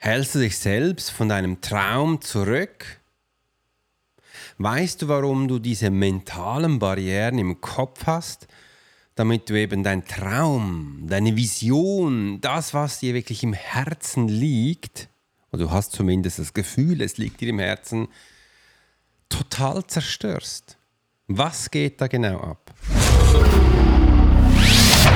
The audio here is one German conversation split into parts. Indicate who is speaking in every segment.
Speaker 1: Hältst du dich selbst von deinem Traum zurück? Weißt du, warum du diese mentalen Barrieren im Kopf hast? Damit du eben dein Traum, deine Vision, das, was dir wirklich im Herzen liegt, oder du hast zumindest das Gefühl, es liegt dir im Herzen, total zerstörst. Was geht da genau ab?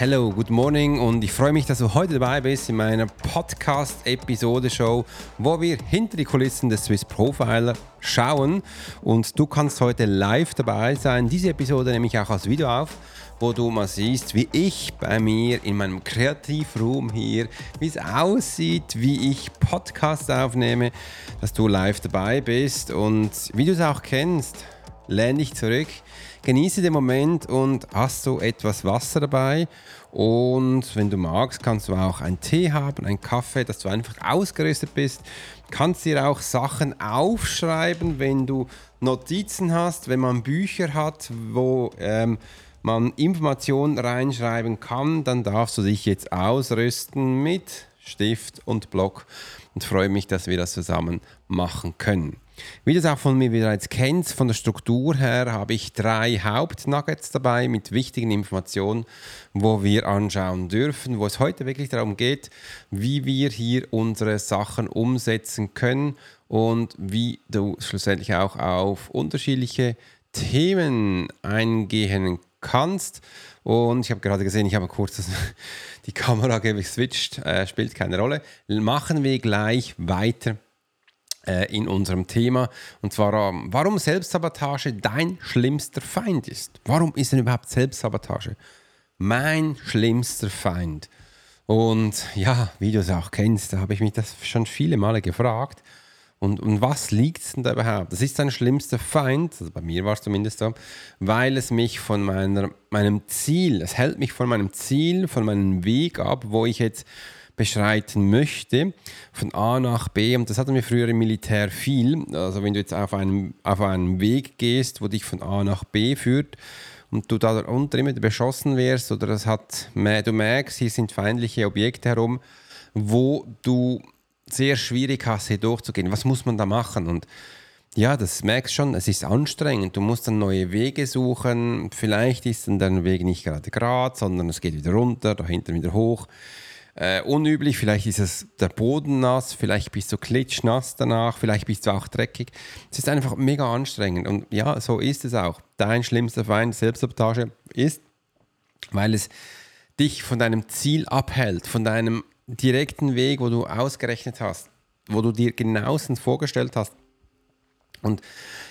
Speaker 1: hello, good morning und ich freue mich, dass du heute dabei bist in meiner Podcast-Episode-Show, wo wir hinter die Kulissen des Swiss Profiler schauen und du kannst heute live dabei sein. Diese Episode nehme ich auch als Video auf, wo du mal siehst, wie ich bei mir in meinem Kreativroom hier, wie es aussieht, wie ich Podcasts aufnehme, dass du live dabei bist und wie du es auch kennst, lehn dich zurück Genieße den Moment und hast du etwas Wasser dabei. Und wenn du magst, kannst du auch einen Tee haben, einen Kaffee, dass du einfach ausgerüstet bist. Kannst dir auch Sachen aufschreiben, wenn du Notizen hast, wenn man Bücher hat, wo ähm, man Informationen reinschreiben kann, dann darfst du dich jetzt ausrüsten mit Stift und Block und freue mich, dass wir das zusammen machen können. Wie du es auch von mir bereits kennst, von der Struktur her habe ich drei Hauptnuggets dabei mit wichtigen Informationen, wo wir anschauen dürfen, wo es heute wirklich darum geht, wie wir hier unsere Sachen umsetzen können und wie du schlussendlich auch auf unterschiedliche Themen eingehen kannst. Und ich habe gerade gesehen, ich habe kurz die Kamera geswitcht, äh, spielt keine Rolle. Machen wir gleich weiter in unserem Thema. Und zwar, ähm, warum Selbstsabotage dein schlimmster Feind ist. Warum ist denn überhaupt Selbstsabotage mein schlimmster Feind? Und ja, wie du es auch kennst, da habe ich mich das schon viele Male gefragt. Und, und was liegt denn da überhaupt? Das ist dein schlimmster Feind, also bei mir war es zumindest so, weil es mich von meiner, meinem Ziel, es hält mich von meinem Ziel, von meinem Weg ab, wo ich jetzt beschreiten möchte, von A nach B. Und das hatten wir früher im Militär viel. Also wenn du jetzt auf einen, auf einen Weg gehst, wo dich von A nach B führt und du da unter immer beschossen wirst oder das hat, du merkst, hier sind feindliche Objekte herum, wo du sehr schwierig hast, hier durchzugehen. Was muss man da machen? Und ja, das merkst schon, es ist anstrengend. Du musst dann neue Wege suchen. Vielleicht ist dann dein Weg nicht gerade gerade, sondern es geht wieder runter, dahinter wieder hoch äh, unüblich. Vielleicht ist es der Boden nass, vielleicht bist du klitschnass danach, vielleicht bist du auch dreckig. Es ist einfach mega anstrengend. Und ja, so ist es auch. Dein schlimmster Feind, Selbstsabotage, ist, weil es dich von deinem Ziel abhält, von deinem direkten Weg, wo du ausgerechnet hast, wo du dir genauestens vorgestellt hast. Und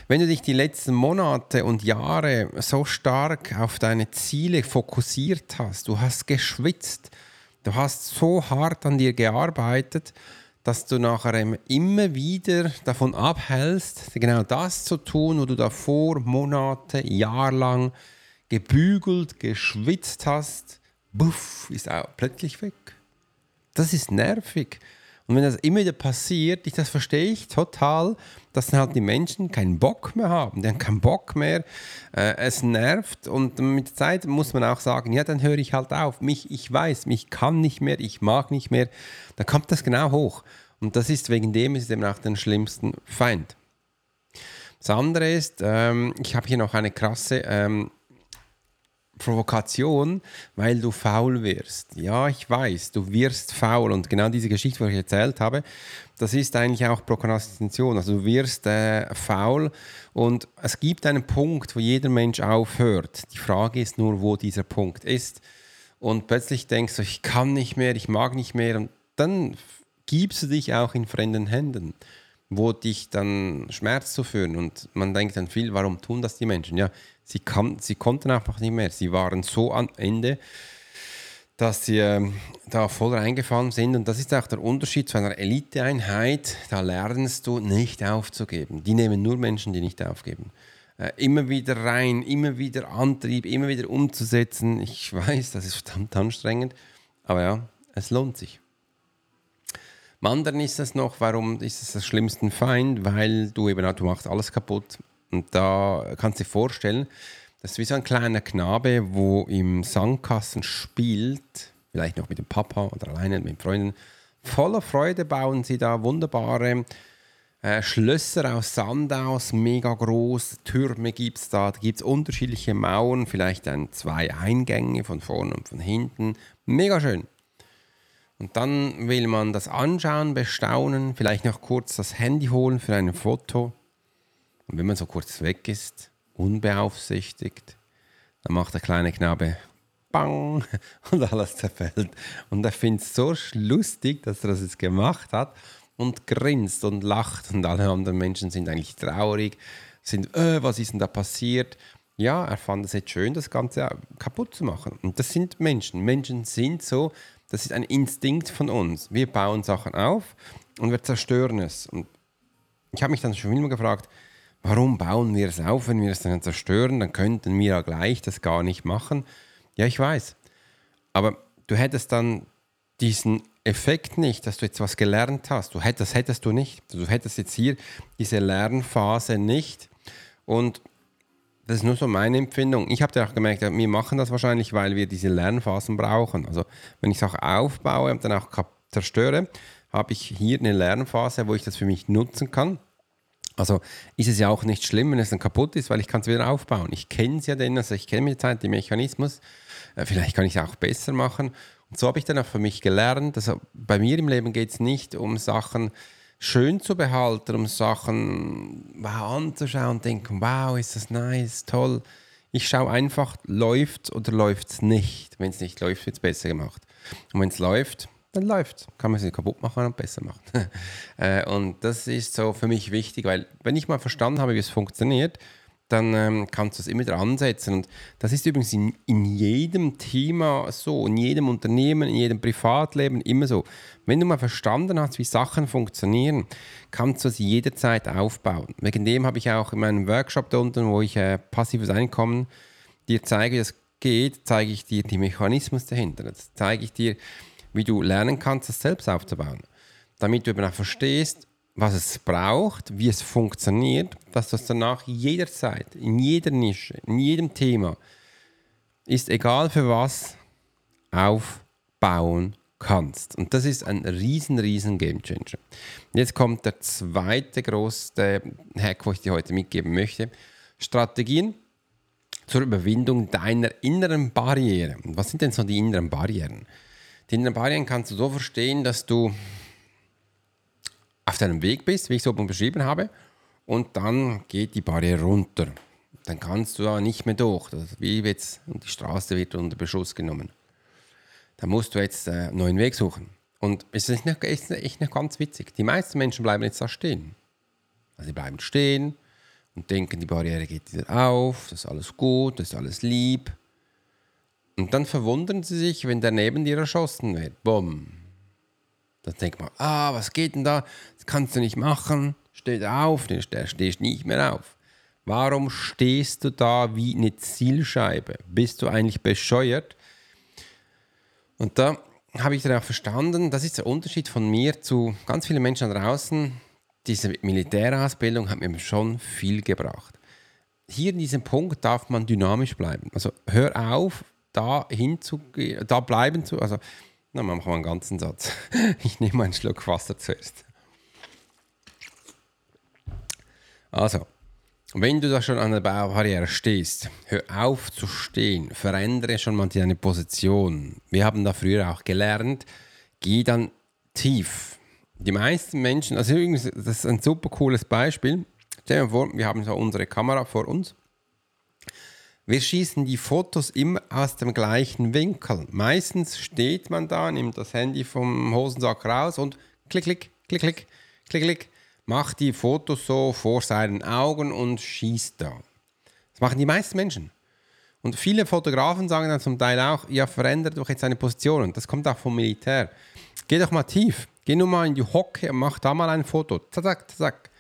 Speaker 1: wenn du dich die letzten Monate und Jahre so stark auf deine Ziele fokussiert hast, du hast geschwitzt, Du hast so hart an dir gearbeitet, dass du nachher immer wieder davon abhältst, genau das zu tun, wo du davor Monate, jahrelang gebügelt, geschwitzt hast. Buff, ist auch plötzlich weg. Das ist nervig. Und wenn das immer wieder passiert, ich, das verstehe ich total, dass dann halt die Menschen keinen Bock mehr haben. Die haben keinen Bock mehr. Äh, es nervt und mit der Zeit muss man auch sagen, ja, dann höre ich halt auf. Mich, ich weiß, mich kann nicht mehr, ich mag nicht mehr. Dann kommt das genau hoch. Und das ist wegen dem ist eben auch den schlimmsten Feind. Das andere ist, ähm, ich habe hier noch eine krasse ähm, Provokation, weil du faul wirst. Ja, ich weiß, du wirst faul. Und genau diese Geschichte, die ich erzählt habe, das ist eigentlich auch Prokrastination. Also du wirst äh, faul und es gibt einen Punkt, wo jeder Mensch aufhört. Die Frage ist nur, wo dieser Punkt ist. Und plötzlich denkst du, ich kann nicht mehr, ich mag nicht mehr. Und dann gibst du dich auch in fremden Händen, wo dich dann Schmerz zuführen. Und man denkt dann viel, warum tun das die Menschen? Ja, sie, kann, sie konnten einfach nicht mehr. Sie waren so am Ende dass sie äh, da voll reingefallen sind. Und das ist auch der Unterschied zu einer Eliteeinheit. Da lernst du nicht aufzugeben. Die nehmen nur Menschen, die nicht aufgeben. Äh, immer wieder rein, immer wieder Antrieb, immer wieder umzusetzen. Ich weiß, das ist verdammt anstrengend, aber ja, es lohnt sich. Wandern ist es noch, warum ist es das schlimmste Feind? Weil du eben, du machst alles kaputt. Und da kannst du dir vorstellen, das ist wie so ein kleiner Knabe, wo im Sandkasten spielt, vielleicht noch mit dem Papa oder alleine mit Freunden. Voller Freude bauen sie da wunderbare äh, Schlösser aus Sand aus, mega groß. Türme gibt es da, da gibt es unterschiedliche Mauern, vielleicht ein, zwei Eingänge von vorne und von hinten. Mega schön. Und dann will man das anschauen, bestaunen, vielleicht noch kurz das Handy holen für ein Foto. Und wenn man so kurz weg ist, unbeaufsichtigt. Dann macht der kleine Knabe Bang und alles zerfällt. Und er findet es so lustig, dass er das jetzt gemacht hat und grinst und lacht. Und alle anderen Menschen sind eigentlich traurig, sind, äh, was ist denn da passiert? Ja, er fand es jetzt schön, das Ganze kaputt zu machen. Und das sind Menschen. Menschen sind so, das ist ein Instinkt von uns. Wir bauen Sachen auf und wir zerstören es. Und ich habe mich dann schon immer gefragt, warum bauen wir es auf, wenn wir es dann zerstören? Dann könnten wir ja gleich das gar nicht machen. Ja, ich weiß. Aber du hättest dann diesen Effekt nicht, dass du jetzt was gelernt hast. Du hättest, das hättest du nicht. Du hättest jetzt hier diese Lernphase nicht. Und das ist nur so meine Empfindung. Ich habe ja auch gemerkt, wir machen das wahrscheinlich, weil wir diese Lernphasen brauchen. Also wenn ich es auch aufbaue und dann auch zerstöre, habe ich hier eine Lernphase, wo ich das für mich nutzen kann. Also ist es ja auch nicht schlimm, wenn es dann kaputt ist, weil ich kann es wieder aufbauen. Ich kenne es ja denn, also ich kenne mit der Zeit den Mechanismus. Äh, vielleicht kann ich es auch besser machen. Und so habe ich dann auch für mich gelernt, also bei mir im Leben geht es nicht um Sachen schön zu behalten, um Sachen wow, anzuschauen und denken, wow, ist das nice, toll. Ich schaue einfach, läuft oder läuft es nicht. Wenn es nicht läuft, wird es besser gemacht. Und wenn es läuft, dann läuft Kann man sie kaputt machen und besser machen. Äh, und das ist so für mich wichtig, weil wenn ich mal verstanden habe, wie es funktioniert, dann ähm, kannst du es immer wieder ansetzen. Und das ist übrigens in, in jedem Thema so, in jedem Unternehmen, in jedem Privatleben immer so. Wenn du mal verstanden hast, wie Sachen funktionieren, kannst du sie jederzeit aufbauen. Wegen dem habe ich auch in meinem Workshop da unten, wo ich äh, passives Einkommen dir zeige, wie das geht, zeige ich dir die Mechanismus dahinter. Das zeige ich dir, wie du lernen kannst, das selbst aufzubauen. Damit du eben auch verstehst, was es braucht, wie es funktioniert, dass du es danach jederzeit, in jeder Nische, in jedem Thema, ist egal für was, aufbauen kannst. Und das ist ein riesen, riesen Gamechanger. Jetzt kommt der zweite große Hack, wo ich dir heute mitgeben möchte. Strategien zur Überwindung deiner inneren Barriere. Was sind denn so die inneren Barrieren? Die inneren Barrieren kannst du so verstehen, dass du auf deinem Weg bist, wie ich es oben beschrieben habe, und dann geht die Barriere runter. Dann kannst du da nicht mehr durch. Das wie jetzt, und die Straße wird unter Beschuss genommen. Da musst du jetzt äh, einen neuen Weg suchen. Und es ist nicht, ist echt nicht ganz witzig. Die meisten Menschen bleiben jetzt da stehen. Also sie bleiben stehen und denken, die Barriere geht wieder auf, das ist alles gut, das ist alles lieb. Und dann verwundern sie sich, wenn der neben dir erschossen wird. Bumm. Dann denkt man, ah, was geht denn da? Das kannst du nicht machen. Steh auf, der stehst nicht mehr auf. Warum stehst du da wie eine Zielscheibe? Bist du eigentlich bescheuert? Und da habe ich dann auch verstanden, das ist der Unterschied von mir zu ganz vielen Menschen da draußen. Diese Militärausbildung hat mir schon viel gebracht. Hier in diesem Punkt darf man dynamisch bleiben. Also hör auf, da hinzugehen, da bleiben zu, also, na, machen wir einen ganzen Satz. Ich nehme einen Schluck Wasser zuerst. Also, wenn du da schon an der Barriere stehst, hör auf zu stehen, verändere schon mal deine Position. Wir haben da früher auch gelernt, geh dann tief. Die meisten Menschen, also das ist ein super cooles Beispiel. Stell dir vor, wir haben so unsere Kamera vor uns. Wir schießen die Fotos immer aus dem gleichen Winkel. Meistens steht man da, nimmt das Handy vom Hosensack raus und klick, klick, klick, klick, klick, klick macht die Fotos so vor seinen Augen und schießt da. Das machen die meisten Menschen. Und viele Fotografen sagen dann zum Teil auch, ja, verändert doch jetzt seine Position. Und das kommt auch vom Militär. Geh doch mal tief. Geh nur mal in die Hocke und mach da mal ein Foto. Zack, zack.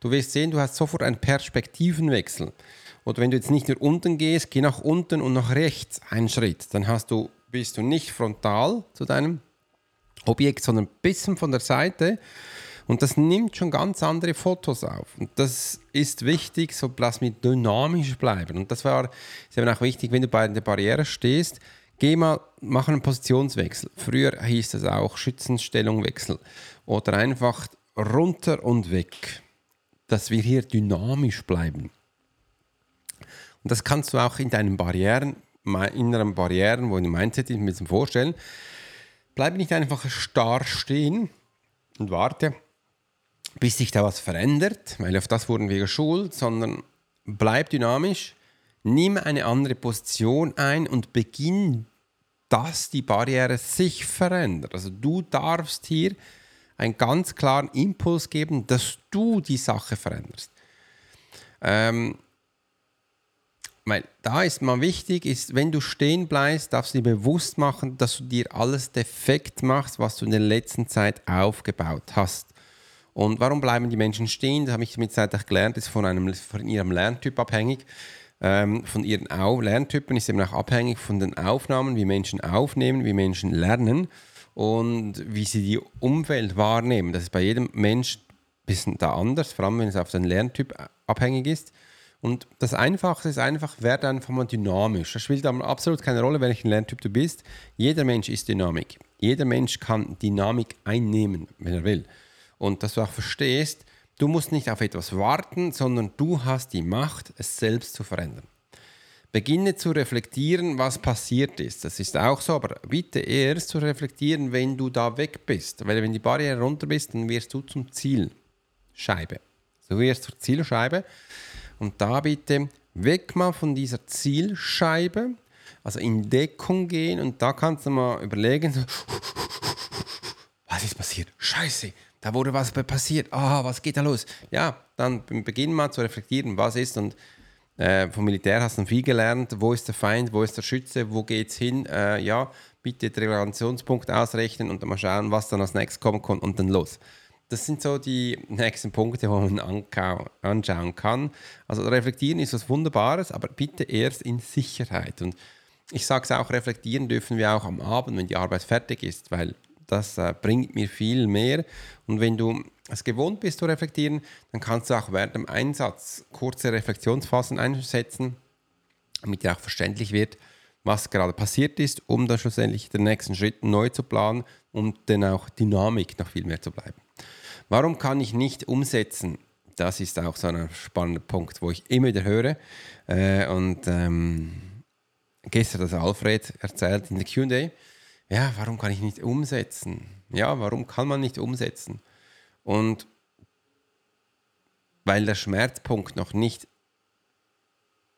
Speaker 1: Du wirst sehen, du hast sofort einen Perspektivenwechsel. Oder wenn du jetzt nicht nur unten gehst, geh nach unten und nach rechts einen Schritt. Dann hast du, bist du nicht frontal zu deinem Objekt, sondern ein bisschen von der Seite und das nimmt schon ganz andere Fotos auf. Und das ist wichtig, so lass mich dynamisch bleiben. Und das war ist eben auch wichtig, wenn du bei der Barriere stehst, geh mal, mach einen Positionswechsel. Früher hieß das auch Schützenstellungwechsel. Oder einfach runter und weg. Dass wir hier dynamisch bleiben. Und das kannst du auch in deinen Barrieren, inneren Barrieren, wo du Mindset ist, mit dem vorstellen. Bleib nicht einfach starr stehen und warte, bis sich da was verändert, weil auf das wurden wir geschult, sondern bleib dynamisch, nimm eine andere Position ein und beginn, dass die Barriere sich verändert. Also du darfst hier einen ganz klaren Impuls geben, dass du die Sache veränderst. Ähm, weil da ist mal wichtig, ist, wenn du stehen bleibst, darfst du dir bewusst machen, dass du dir alles defekt machst, was du in der letzten Zeit aufgebaut hast. Und warum bleiben die Menschen stehen? Das habe ich mit Zeit gelernt, das ist von, einem, von ihrem Lerntyp abhängig. Ähm, von ihren Au Lerntypen ist eben auch abhängig von den Aufnahmen, wie Menschen aufnehmen, wie Menschen lernen und wie sie die Umwelt wahrnehmen. Das ist bei jedem Mensch ein bisschen da anders, vor allem wenn es auf den Lerntyp abhängig ist. Und das Einfachste ist einfach, werde einfach mal dynamisch. Das spielt aber absolut keine Rolle, welchen Lerntyp du bist. Jeder Mensch ist Dynamik. Jeder Mensch kann Dynamik einnehmen, wenn er will und dass du auch verstehst, du musst nicht auf etwas warten, sondern du hast die Macht, es selbst zu verändern. Beginne zu reflektieren, was passiert ist. Das ist auch so, aber bitte erst zu reflektieren, wenn du da weg bist. Weil wenn die Barriere runter bist, dann wirst du zum Zielscheibe. Du wirst zur Zielscheibe. Und da bitte weg mal von dieser Zielscheibe, also in Deckung gehen. Und da kannst du mal überlegen, was ist passiert? Scheiße, da wurde was passiert, ah, was geht da los? Ja, dann beginnen mal zu reflektieren, was ist. Und äh, vom Militär hast du viel gelernt, wo ist der Feind, wo ist der Schütze, wo geht es hin, äh, ja, bitte den Relationspunkt ausrechnen und dann mal schauen, was dann als nächstes kommen kann und dann los. Das sind so die nächsten Punkte, wo man anschauen kann. Also reflektieren ist was Wunderbares, aber bitte erst in Sicherheit. Und ich sage es auch, reflektieren dürfen wir auch am Abend, wenn die Arbeit fertig ist, weil das äh, bringt mir viel mehr. Und wenn du es gewohnt bist zu reflektieren, dann kannst du auch während dem Einsatz kurze Reflexionsphasen einsetzen, damit dir auch verständlich wird, was gerade passiert ist, um dann schlussendlich den nächsten Schritt neu zu planen und dann auch Dynamik noch viel mehr zu bleiben. Warum kann ich nicht umsetzen? Das ist auch so ein spannender Punkt, wo ich immer wieder höre. Äh, und ähm, gestern hat Alfred erzählt in der QA, ja, warum kann ich nicht umsetzen? Ja, warum kann man nicht umsetzen? Und weil der Schmerzpunkt noch nicht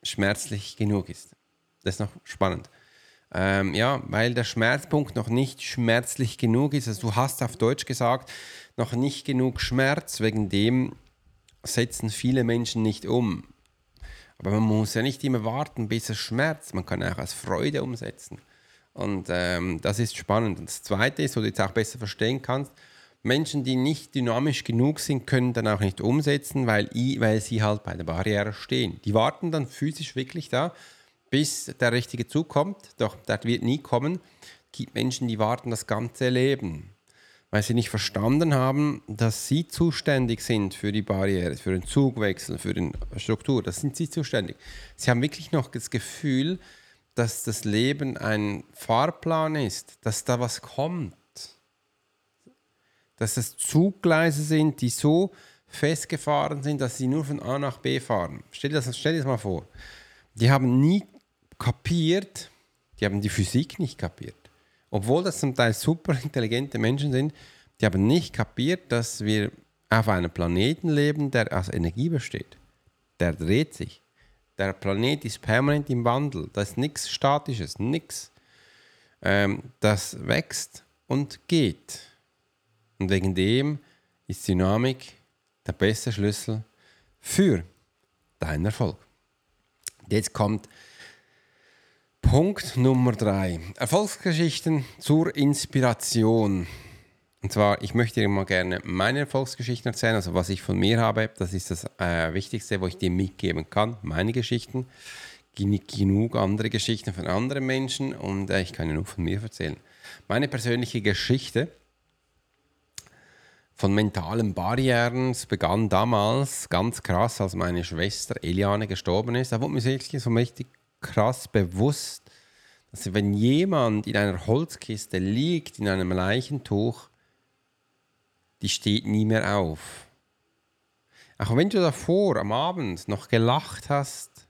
Speaker 1: schmerzlich genug ist. Das ist noch spannend. Ähm, ja, weil der Schmerzpunkt noch nicht schmerzlich genug ist. Also du hast auf Deutsch gesagt, noch nicht genug Schmerz, wegen dem setzen viele Menschen nicht um. Aber man muss ja nicht immer warten, bis es schmerzt. Man kann auch als Freude umsetzen. Und ähm, das ist spannend. Und das Zweite ist, wo du jetzt auch besser verstehen kannst, Menschen, die nicht dynamisch genug sind, können dann auch nicht umsetzen, weil, weil sie halt bei der Barriere stehen. Die warten dann physisch wirklich da, bis der richtige Zug kommt. Doch das wird nie kommen. Es gibt Menschen, die warten das ganze Leben, weil sie nicht verstanden haben, dass sie zuständig sind für die Barriere, für den Zugwechsel, für die Struktur. Das sind sie zuständig. Sie haben wirklich noch das Gefühl, dass das Leben ein Fahrplan ist, dass da was kommt. Dass es Zuggleise sind, die so festgefahren sind, dass sie nur von A nach B fahren. Stell dir das, stell dir das mal vor. Die haben nie kapiert, die haben die Physik nicht kapiert. Obwohl das zum Teil super intelligente Menschen sind, die haben nicht kapiert, dass wir auf einem Planeten leben, der aus Energie besteht. Der dreht sich. Der Planet ist permanent im Wandel. Da ist nichts Statisches, nichts. Ähm, das wächst und geht. Und wegen dem ist Dynamik der beste Schlüssel für deinen Erfolg. Jetzt kommt Punkt Nummer drei. Erfolgsgeschichten zur Inspiration. Und zwar, ich möchte dir mal gerne meine Erfolgsgeschichten erzählen, also was ich von mir habe. Das ist das äh, Wichtigste, wo ich dir mitgeben kann, meine Geschichten. Genug andere Geschichten von anderen Menschen und äh, ich kann ja nur von mir erzählen. Meine persönliche Geschichte von mentalen Barrieren. Begann damals ganz krass, als meine Schwester Eliane gestorben ist. Da wurde mir wirklich so richtig krass bewusst, dass wenn jemand in einer Holzkiste liegt, in einem Leichentuch, die steht nie mehr auf. Auch wenn du davor am Abend noch gelacht hast,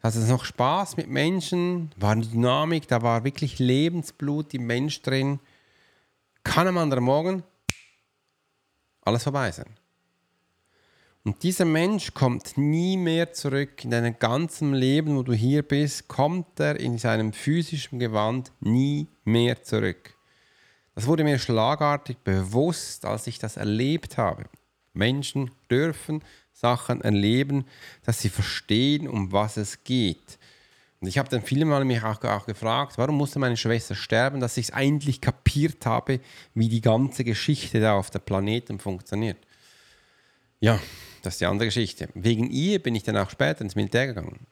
Speaker 1: hast es noch Spaß mit Menschen, war eine Dynamik, da war wirklich Lebensblut im Mensch drin, kann am anderen Morgen alles vorbei sein. Und dieser Mensch kommt nie mehr zurück. In deinem ganzen Leben, wo du hier bist, kommt er in seinem physischen Gewand nie mehr zurück. Das wurde mir schlagartig bewusst, als ich das erlebt habe. Menschen dürfen Sachen erleben, dass sie verstehen, um was es geht. Und ich habe dann viele Mal mich auch, auch gefragt, warum musste meine Schwester sterben, dass ich es eigentlich kapiert habe, wie die ganze Geschichte da auf der Planeten funktioniert. Ja, das ist die andere Geschichte. Wegen ihr bin ich dann auch später ins Militär gegangen.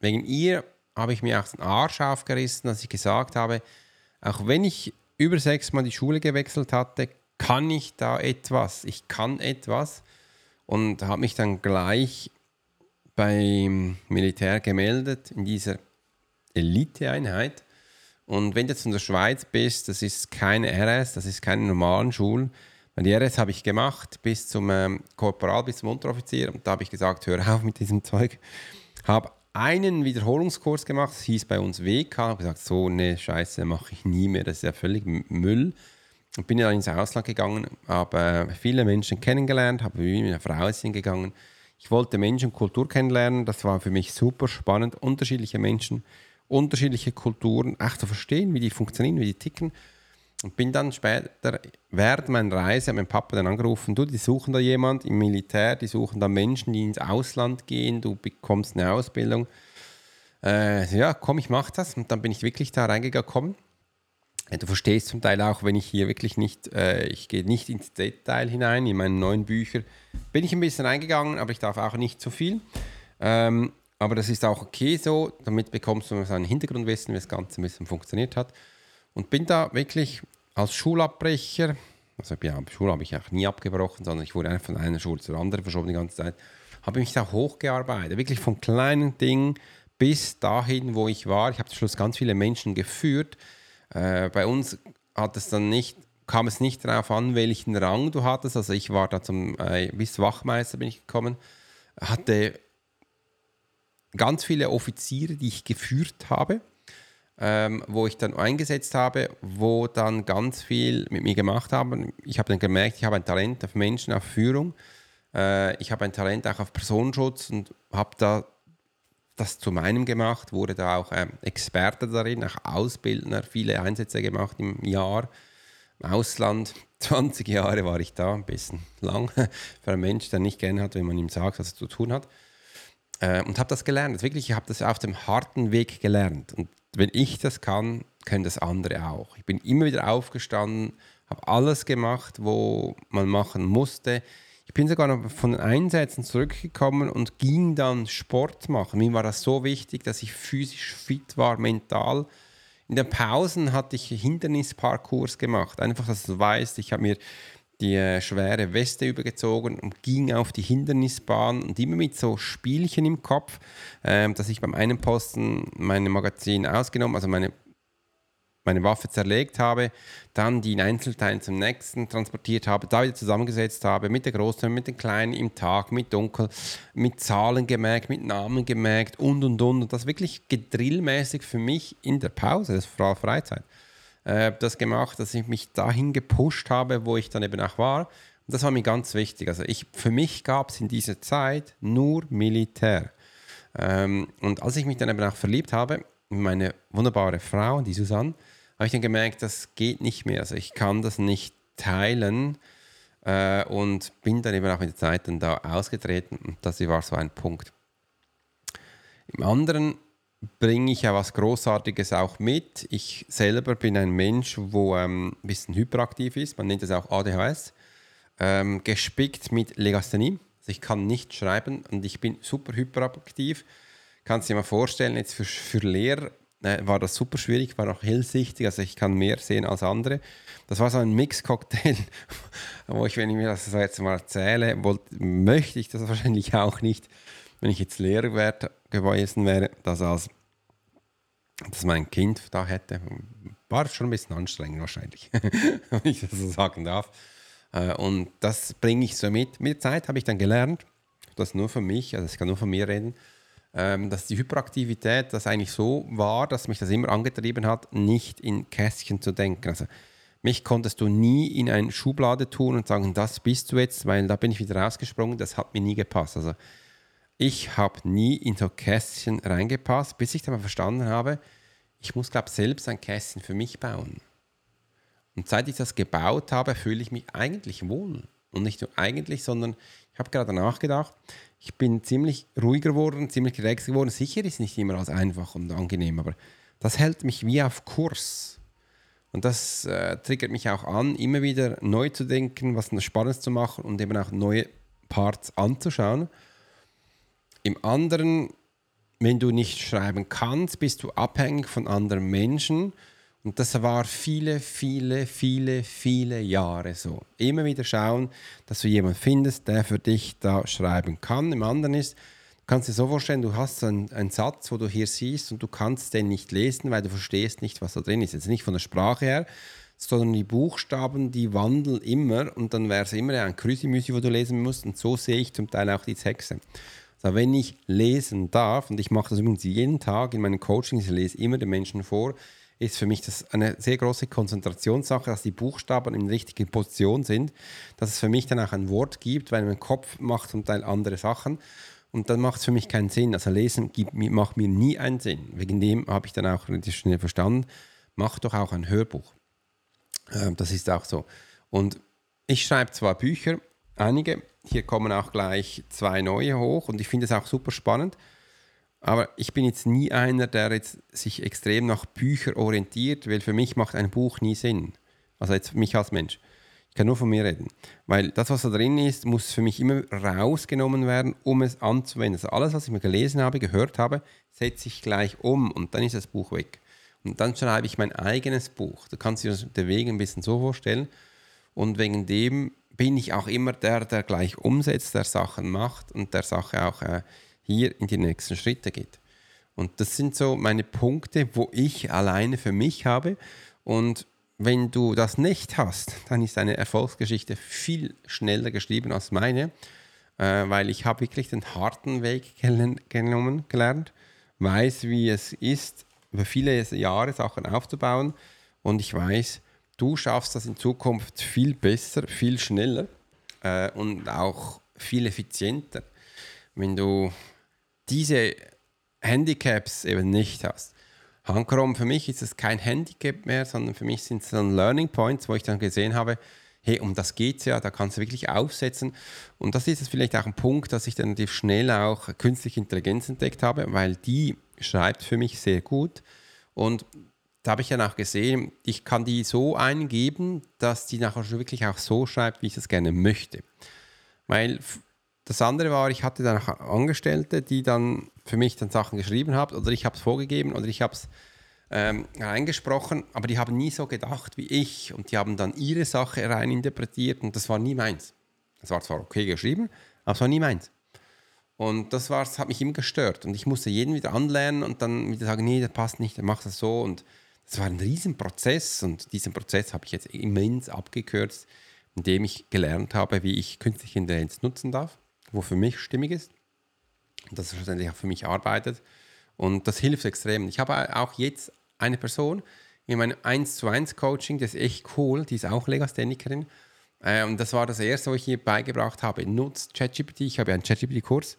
Speaker 1: Wegen ihr habe ich mir auch den Arsch aufgerissen, dass ich gesagt habe, auch wenn ich über sechs Mal die Schule gewechselt hatte, kann ich da etwas. Ich kann etwas und habe mich dann gleich beim Militär gemeldet in dieser Eliteeinheit. Und wenn du jetzt in der Schweiz bist, das ist keine RS, das ist keine normalen Schulen. Die RS habe ich gemacht bis zum ähm, Korporal, bis zum Unteroffizier. Und da habe ich gesagt, hör auf mit diesem Zeug. Habe einen Wiederholungskurs gemacht, das hieß bei uns WK. Habe gesagt, so eine Scheiße mache ich nie mehr, das ist ja völlig Müll. Und bin dann ins Ausland gegangen, habe viele Menschen kennengelernt, habe mit einer Frau gegangen ich wollte Menschen und Kultur kennenlernen. Das war für mich super spannend. Unterschiedliche Menschen, unterschiedliche Kulturen, auch zu verstehen, wie die funktionieren, wie die ticken. Und bin dann später, während meiner Reise, mein Papa dann angerufen, du, die suchen da jemand im Militär, die suchen da Menschen, die ins Ausland gehen, du bekommst eine Ausbildung. Äh, ja, komm, ich mach das. Und dann bin ich wirklich da reingekommen Du verstehst zum Teil auch, wenn ich hier wirklich nicht, äh, ich gehe nicht ins Detail hinein, in meine neuen Bücher bin ich ein bisschen reingegangen, aber ich darf auch nicht zu viel. Ähm, aber das ist auch okay so, damit bekommst du so ein Hintergrundwissen, wie das Ganze ein bisschen funktioniert hat. Und bin da wirklich als Schulabbrecher, also ja, Schule habe ich auch nie abgebrochen, sondern ich wurde einfach von einer Schule zur anderen verschoben die ganze Zeit, habe mich da hochgearbeitet, wirklich von kleinen Dingen bis dahin, wo ich war. Ich habe zum Schluss ganz viele Menschen geführt, äh, bei uns hat es dann nicht, kam es nicht darauf an, welchen Rang du hattest. Also ich war da zum, äh, bis Wachmeister bin ich gekommen, hatte ganz viele Offiziere, die ich geführt habe, ähm, wo ich dann eingesetzt habe, wo dann ganz viel mit mir gemacht haben. Ich habe dann gemerkt, ich habe ein Talent auf Menschen, auf Führung. Äh, ich habe ein Talent auch auf Personenschutz und habe da das zu meinem gemacht, wurde da auch ähm, Experte darin, auch Ausbildner, viele Einsätze gemacht im Jahr. Im Ausland, 20 Jahre war ich da, ein bisschen lang für einen Mensch, der nicht gerne hat, wenn man ihm sagt, was er zu tun hat. Äh, und habe das gelernt. Wirklich, ich habe das auf dem harten Weg gelernt. Und wenn ich das kann, können das andere auch. Ich bin immer wieder aufgestanden, habe alles gemacht, wo man machen musste. Ich bin sogar noch von den Einsätzen zurückgekommen und ging dann Sport machen. Mir war das so wichtig, dass ich physisch fit war, mental. In den Pausen hatte ich Hindernisparcours gemacht. Einfach, dass du weißt, ich habe mir die schwere Weste übergezogen und ging auf die Hindernisbahn und immer mit so Spielchen im Kopf, äh, dass ich beim einen Posten meine Magazin ausgenommen, also meine meine Waffe zerlegt habe, dann die in Einzelteilen zum nächsten transportiert habe, da wieder zusammengesetzt habe, mit der Großen, mit den Kleinen im Tag, mit Dunkel, mit Zahlen gemerkt, mit Namen gemerkt und und und. Und das wirklich gedrillmäßig für mich in der Pause, das war Freizeit, äh, das gemacht, dass ich mich dahin gepusht habe, wo ich dann eben auch war. Und das war mir ganz wichtig. Also ich, für mich gab es in dieser Zeit nur Militär. Ähm, und als ich mich dann eben auch verliebt habe, meine wunderbare Frau, die Susanne, habe ich dann gemerkt, das geht nicht mehr. Also ich kann das nicht teilen äh, und bin dann eben auch in der Zeit dann da ausgetreten und das war so ein Punkt. Im anderen bringe ich ja was Großartiges auch mit. Ich selber bin ein Mensch, wo ähm, ein bisschen hyperaktiv ist, man nennt es auch ADHS, ähm, gespickt mit Legasthenie. Also ich kann nicht schreiben und ich bin super hyperaktiv. Kannst dir mal vorstellen, jetzt für, für Lehrer äh, war das super schwierig, war auch hellsichtig, also ich kann mehr sehen als andere. Das war so ein Mix-Cocktail, wo ich, wenn ich mir das jetzt mal erzähle, wollte, möchte ich das wahrscheinlich auch nicht, wenn ich jetzt Lehrer gewesen wäre, dass als dass mein Kind da hätte, war schon ein bisschen anstrengend wahrscheinlich, wenn ich das so sagen darf. Äh, und das bringe ich so mit. Mit der Zeit habe ich dann gelernt, das nur für mich, also ich kann nur von mir reden, ähm, dass die Hyperaktivität das eigentlich so war, dass mich das immer angetrieben hat, nicht in Kästchen zu denken. Also mich konntest du nie in eine Schublade tun und sagen, das bist du jetzt, weil da bin ich wieder rausgesprungen, das hat mir nie gepasst. Also ich habe nie in so Kästchen reingepasst, bis ich dann mal verstanden habe, ich muss, glaube ich, selbst ein Kästchen für mich bauen. Und seit ich das gebaut habe, fühle ich mich eigentlich wohl. Und nicht nur eigentlich, sondern ich habe gerade nachgedacht, ich bin ziemlich ruhiger geworden, ziemlich relaxed geworden. Sicher ist nicht immer alles einfach und angenehm, aber das hält mich wie auf Kurs. Und das äh, triggert mich auch an, immer wieder neu zu denken, was Spannendes zu machen und eben auch neue Parts anzuschauen. Im anderen, wenn du nicht schreiben kannst, bist du abhängig von anderen Menschen und das war viele, viele, viele, viele Jahre so. Immer wieder schauen, dass du jemanden findest, der für dich da schreiben kann. Im anderen ist, du kannst dir so vorstellen, du hast einen, einen Satz, wo du hier siehst und du kannst den nicht lesen, weil du verstehst nicht, was da drin ist. Jetzt nicht von der Sprache her, sondern die Buchstaben, die wandeln immer und dann wäre es immer ein Krüsimüsi, wo du lesen musst. Und so sehe ich zum Teil auch die Texte. Also wenn ich lesen darf, und ich mache das übrigens jeden Tag in meinen Coachings, ich lese immer den Menschen vor, ist für mich das eine sehr große Konzentrationssache, dass die Buchstaben in richtigen Position sind, dass es für mich dann auch ein Wort gibt, weil mein Kopf macht zum Teil andere Sachen und dann macht es für mich keinen Sinn. Also Lesen gibt, macht mir nie einen Sinn. Wegen dem habe ich dann auch relativ schnell verstanden, mach doch auch ein Hörbuch. Ähm, das ist auch so. Und ich schreibe zwar Bücher, einige, hier kommen auch gleich zwei neue hoch und ich finde es auch super spannend. Aber ich bin jetzt nie einer, der jetzt sich extrem nach Büchern orientiert, weil für mich macht ein Buch nie Sinn. Also jetzt mich als Mensch. Ich kann nur von mir reden. Weil das, was da drin ist, muss für mich immer rausgenommen werden, um es anzuwenden. Also alles, was ich mir gelesen habe, gehört habe, setze ich gleich um und dann ist das Buch weg. Und dann schreibe ich mein eigenes Buch. Du kannst dir der Wege ein bisschen so vorstellen. Und wegen dem bin ich auch immer der, der gleich umsetzt, der Sachen macht und der Sache auch äh, hier in die nächsten Schritte geht. Und das sind so meine Punkte, wo ich alleine für mich habe. Und wenn du das nicht hast, dann ist deine Erfolgsgeschichte viel schneller geschrieben als meine, äh, weil ich habe wirklich den harten Weg genommen, gelernt, weiß, wie es ist, über viele Jahre Sachen aufzubauen und ich weiß, du schaffst das in Zukunft viel besser, viel schneller äh, und auch viel effizienter. Wenn du diese Handicaps eben nicht hast. Handchrome für mich ist es kein Handicap mehr, sondern für mich sind es dann Learning Points, wo ich dann gesehen habe, hey, um das geht es ja, da kannst du wirklich aufsetzen. Und das ist jetzt vielleicht auch ein Punkt, dass ich dann relativ schnell auch künstliche Intelligenz entdeckt habe, weil die schreibt für mich sehr gut. Und da habe ich dann auch gesehen, ich kann die so eingeben, dass die nachher schon wirklich auch so schreibt, wie ich es gerne möchte. Weil das andere war, ich hatte dann Angestellte, die dann für mich dann Sachen geschrieben haben oder ich habe es vorgegeben oder ich habe es ähm, reingesprochen, aber die haben nie so gedacht wie ich und die haben dann ihre Sache reininterpretiert und das war nie meins. Das war zwar okay geschrieben, aber es war nie meins. Und das, war, das hat mich immer gestört und ich musste jeden wieder anlernen und dann wieder sagen, nee, das passt nicht, dann mach das so und Das war ein Riesenprozess und diesen Prozess habe ich jetzt immens abgekürzt, indem ich gelernt habe, wie ich künstliche Intelligenz nutzen darf, wo für mich stimmig ist und das schlussendlich auch für mich arbeitet. Und das hilft extrem. Ich habe auch jetzt eine Person in meinem 1 zu 1 Coaching, das ist echt cool, die ist auch Legasthenikerin. Äh, und das war das erste, was ich ihr beigebracht habe. Nutzt ChatGPT, ich habe einen ChatGPT-Kurs,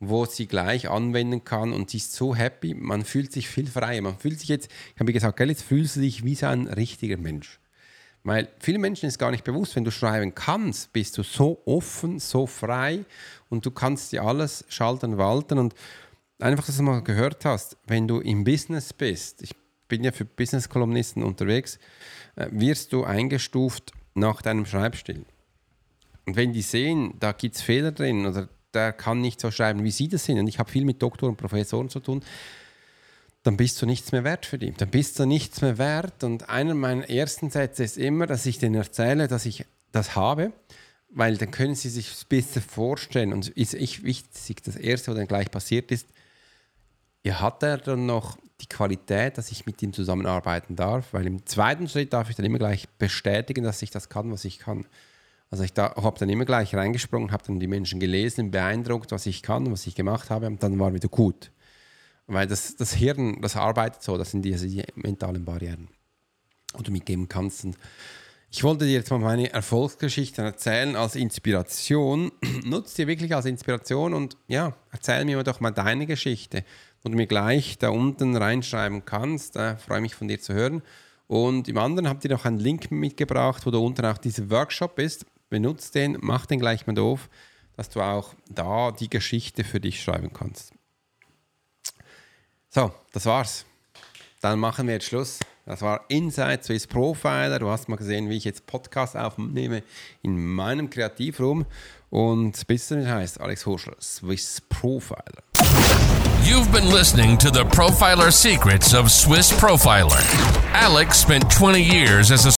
Speaker 1: wo sie gleich anwenden kann und sie ist so happy, man fühlt sich viel freier. Man fühlt sich jetzt, ich habe gesagt, gell, jetzt fühlst du dich wie so ein richtiger Mensch. Weil vielen Menschen ist gar nicht bewusst, wenn du schreiben kannst, bist du so offen, so frei und du kannst dir alles schalten, walten und einfach, dass du mal gehört hast, wenn du im Business bist, ich bin ja für Business-Kolumnisten unterwegs, äh, wirst du eingestuft nach deinem Schreibstil. Und wenn die sehen, da gibt es Fehler drin oder der kann nicht so schreiben, wie sie das sind, und ich habe viel mit Doktoren und Professoren zu tun, dann bist du nichts mehr wert für die. Dann bist du nichts mehr wert. Und einer meiner ersten Sätze ist immer, dass ich denen erzähle, dass ich das habe, weil dann können sie sich bisschen vorstellen. Und ist ich wichtig, das Erste, was dann gleich passiert ist, ja, hat er dann noch die Qualität, dass ich mit ihm zusammenarbeiten darf, weil im zweiten Schritt darf ich dann immer gleich bestätigen, dass ich das kann, was ich kann. Also ich habe dann immer gleich reingesprungen, habe dann die Menschen gelesen, beeindruckt, was ich kann, was ich gemacht habe und dann war wieder gut. Weil das, das Hirn, das arbeitet so, das sind diese die mentalen Barrieren, die du mitgeben kannst. Und ich wollte dir jetzt mal meine Erfolgsgeschichten erzählen als Inspiration. Nutze die wirklich als Inspiration und ja, erzähl mir doch mal deine Geschichte, du mir gleich da unten reinschreiben kannst. Da freue mich von dir zu hören. Und im anderen habt ihr noch einen Link mitgebracht, wo da unten auch dieser Workshop ist. Benutzt den, mach den gleich mal doof, dass du auch da die Geschichte für dich schreiben kannst. So, das war's. Dann machen wir jetzt Schluss. Das war Inside Swiss Profiler. Du hast mal gesehen, wie ich jetzt Podcast aufnehme in meinem Kreativraum. Und bis dann heißt Alex Horschel, Swiss Profiler.
Speaker 2: You've been listening to the Profiler Secrets of Swiss Profiler. Alex spent 20 years as a